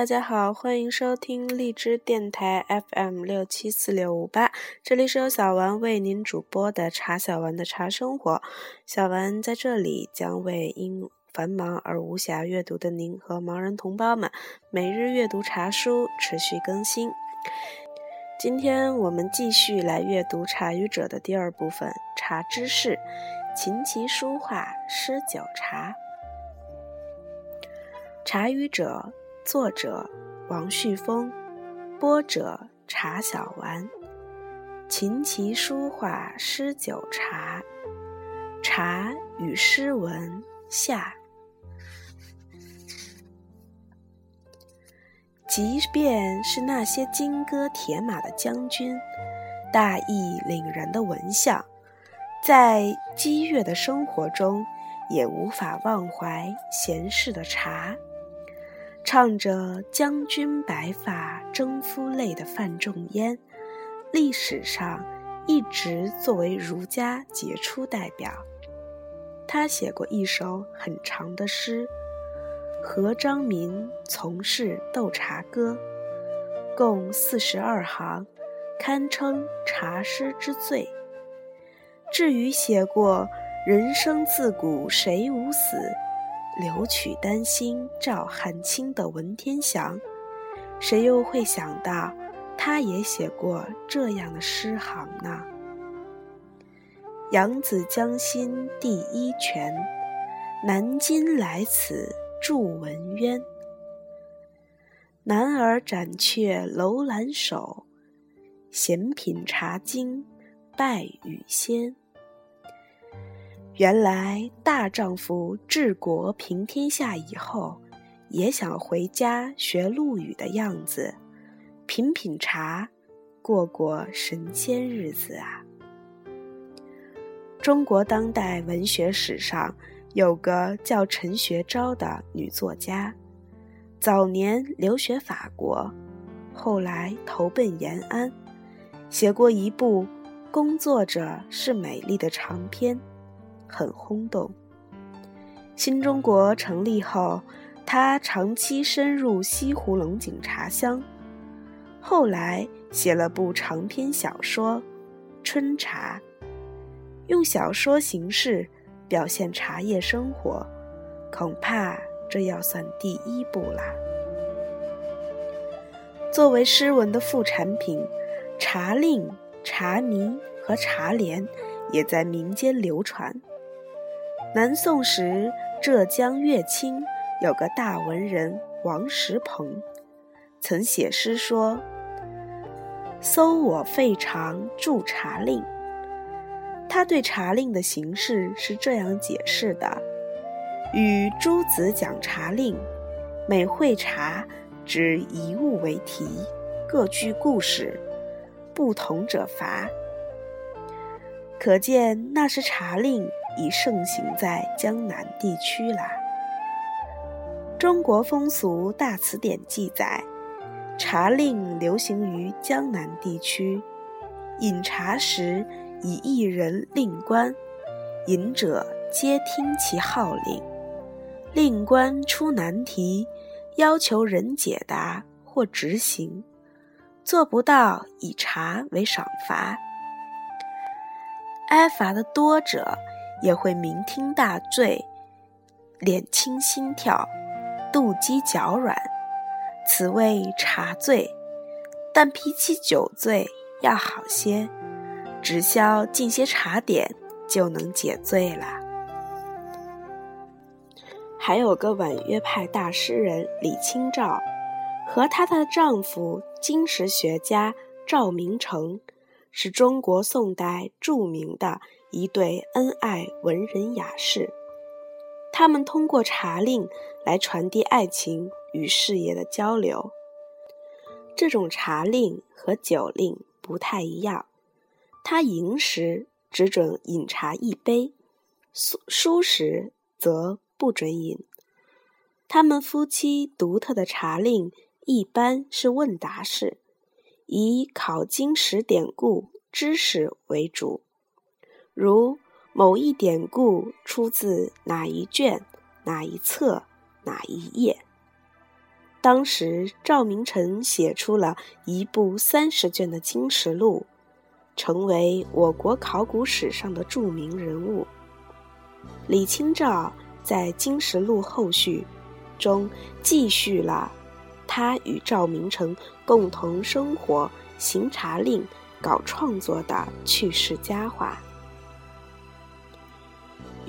大家好，欢迎收听荔枝电台 FM 六七四六五八，这里是由小丸为您主播的茶小丸的茶生活。小丸在这里将为因繁忙而无暇阅读的您和盲人同胞们每日阅读茶书，持续更新。今天我们继续来阅读《茶语者》的第二部分《茶知识》，琴棋书画诗酒茶。《茶语者》作者王旭峰，播者茶小丸。琴棋书画诗酒茶，茶与诗文下。即便是那些金戈铁马的将军，大义凛然的文相，在激越的生活中，也无法忘怀闲适的茶。唱着“将军白发征夫泪”的范仲淹，历史上一直作为儒家杰出代表。他写过一首很长的诗。《和张明从事斗茶歌》共四十二行，堪称茶诗之最。至于写过“人生自古谁无死，留取丹心照汗青”的文天祥，谁又会想到他也写过这样的诗行呢？扬子江心第一泉，南京来此。祝文渊。男儿斩却楼兰手，闲品茶经拜雨仙。原来大丈夫治国平天下以后，也想回家学陆羽的样子，品品茶，过过神仙日子啊！中国当代文学史上。有个叫陈学昭的女作家，早年留学法国，后来投奔延安，写过一部《工作者是美丽的》长篇，很轰动。新中国成立后，他长期深入西湖龙井茶乡，后来写了部长篇小说《春茶》，用小说形式。表现茶叶生活，恐怕这要算第一部啦。作为诗文的副产品，《茶令》《茶谜》和《茶联》也在民间流传。南宋时，浙江乐清有个大文人王石鹏，曾写诗说：“搜我废长著茶令。”他对茶令的形式是这样解释的：与诸子讲茶令，每会茶指一物为题，各具故事，不同者罚。可见那时茶令已盛行在江南地区啦。《中国风俗大词典》记载，茶令流行于江南地区，饮茶时。以一人令官，饮者皆听其号令。令官出难题，要求人解答或执行，做不到以茶为赏罚。挨罚的多者，也会酩酊大醉，脸青心跳，肚肌脚软，此谓茶醉。但比起酒醉要好些。只消进些茶点就能解醉了。还有个婉约派大诗人李清照，和她的丈夫金石学家赵明诚，是中国宋代著名的一对恩爱文人雅士。他们通过茶令来传递爱情与事业的交流。这种茶令和酒令不太一样。他吟时只准饮茶一杯，书书时则不准饮。他们夫妻独特的茶令一般是问答式，以考经史典故知识为主，如某一典故出自哪一卷、哪一册、哪一页。当时赵明诚写出了一部三十卷的《金石录》，成为我国考古史上的著名人物。李清照在《金石录后续》中继续了他与赵明诚共同生活、行茶令、搞创作的趣事佳话。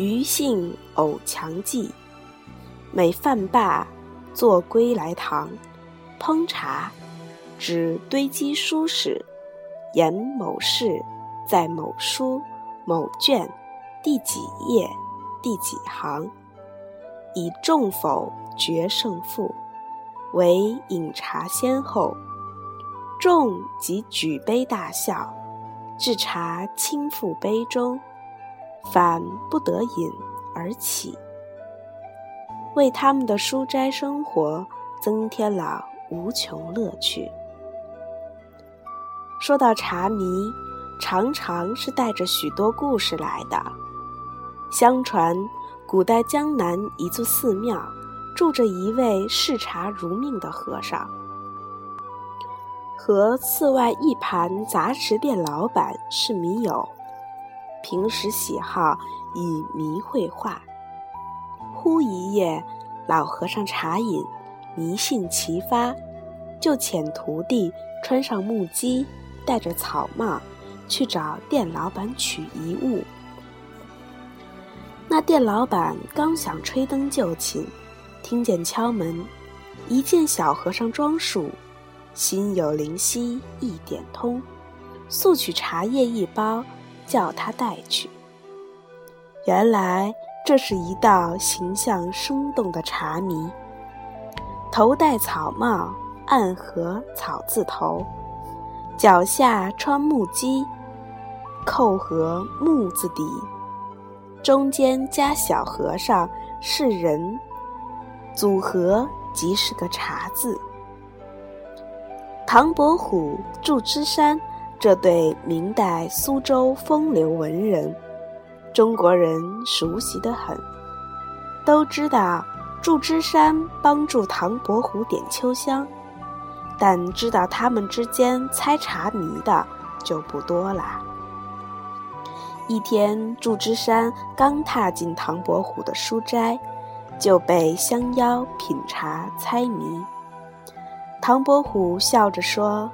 余姓偶强记，每饭罢。坐归来堂，烹茶，指堆积书史，言某事，在某书某卷第几页第几行，以中否决胜负，为饮茶先后。众即举杯大笑，置茶倾覆杯中，反不得饮而起。为他们的书斋生活增添了无穷乐趣。说到茶迷，常常是带着许多故事来的。相传，古代江南一座寺庙住着一位嗜茶如命的和尚，和寺外一盘杂食店老板是迷友，平时喜好以迷绘画。忽一夜，老和尚茶饮，迷性齐发，就遣徒弟穿上木屐，戴着草帽，去找店老板取遗物。那店老板刚想吹灯就寝，听见敲门，一见小和尚装束，心有灵犀一点通，速取茶叶一包，叫他带去。原来。这是一道形象生动的茶谜，头戴草帽，暗合草字头，脚下穿木屐，扣合木字底，中间加小和尚是人，组合即是个茶字。唐伯虎、祝枝山这对明代苏州风流文人。中国人熟悉的很，都知道祝枝山帮助唐伯虎点秋香，但知道他们之间猜茶谜的就不多了。一天，祝枝山刚踏进唐伯虎的书斋，就被相邀品茶猜谜。唐伯虎笑着说：“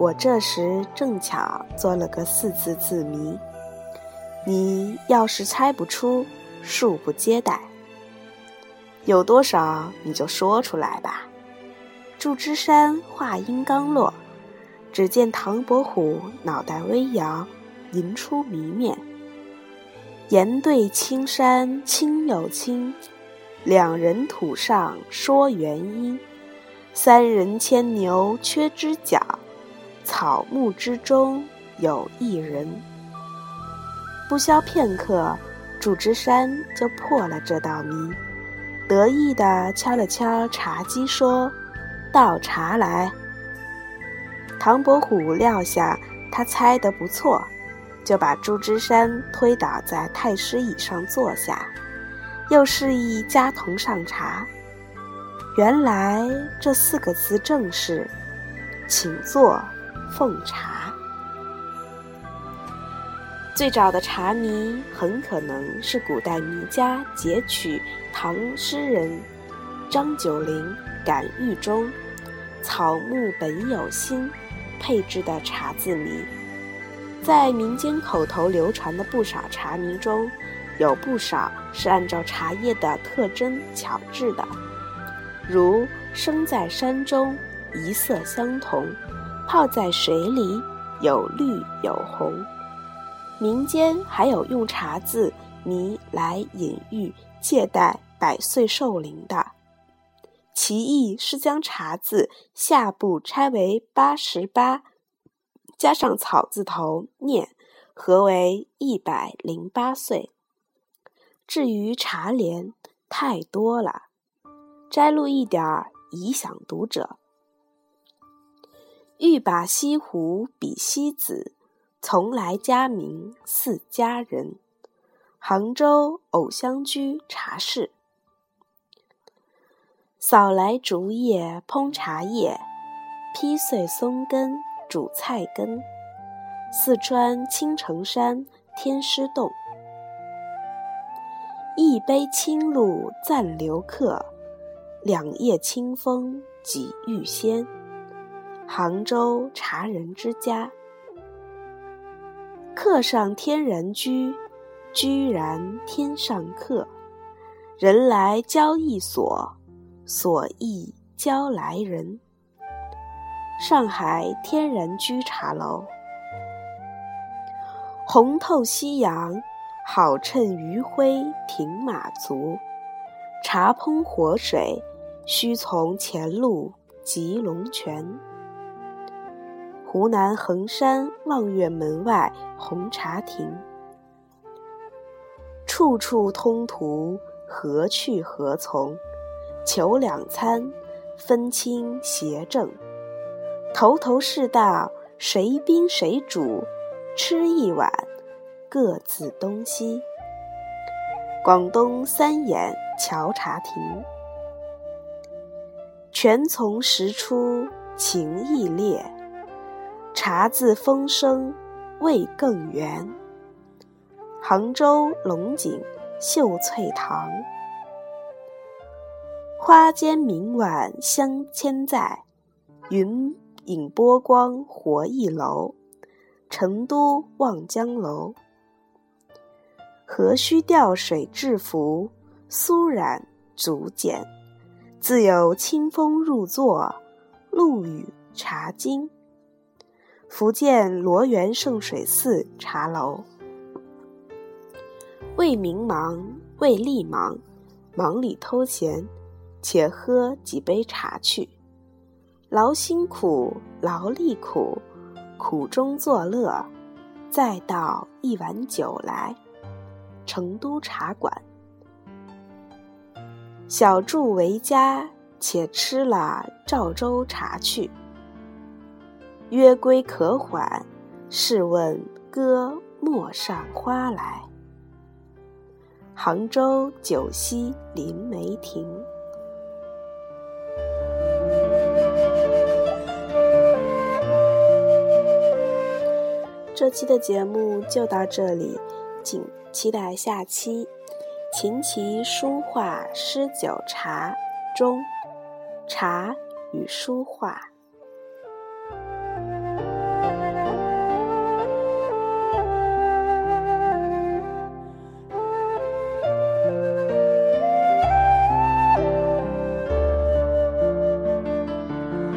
我这时正巧做了个四字字谜。”你要是猜不出，恕不接待。有多少你就说出来吧。祝枝山话音刚落，只见唐伯虎脑袋微摇，吟出谜面：“岩对青山青又青，两人土上说原因。三人牵牛缺只角，草木之中有一人。”不消片刻，祝枝山就破了这道谜，得意地敲了敲茶几，说：“倒茶来。”唐伯虎料想他猜得不错，就把祝枝山推倒在太师椅上坐下，又示意家童上茶。原来这四个字正是“请坐，奉茶”。最早的茶谜很可能是古代名家截取唐诗人张九龄《感遇》中“草木本有心”配制的茶字谜。在民间口头流传的不少茶谜中，有不少是按照茶叶的特征巧制的，如“生在山中，一色相同；泡在水里，有绿有红。”民间还有用茶字谜来隐喻借代百岁寿龄的，其意是将茶字下部拆为八十八，加上草字头念，合为一百零八岁。至于茶联，太多了，摘录一点儿以飨读者。欲把西湖比西子。从来佳名似佳人，杭州藕香居茶室。扫来竹叶烹茶叶，劈碎松根煮菜根。四川青城山天师洞，一杯清露暂留客，两叶清风几欲仙。杭州茶人之家，客上天然居，居然天上客。人来交易所，所易交来人。上海天然居茶楼。红透夕阳，好趁余晖停马足。茶烹活水，须从前路及龙泉。湖南衡山望月门外红茶亭，处处通途，何去何从？求两餐，分清邪正。头头是道，谁宾谁主？吃一碗，各自东西。广东三眼荞茶亭，泉从石出，情意烈。茶自风生，味更圆。杭州龙井秀翠堂，花间明晚香千载，云影波光活一楼。成都望江楼，何须吊水制服，苏染竹简，自有清风入座，陆羽茶经。福建罗源圣水寺茶楼，为民忙，为利忙，忙里偷闲，且喝几杯茶去。劳心苦，劳力苦。苦中作乐，再倒一碗酒来。成都茶馆，小住为家，且吃了赵州茶去。约归可缓，试问歌陌上花来。杭州九溪临梅亭。这期的节目就到这里，请期待下期《琴棋书画诗酒茶》中茶与书画。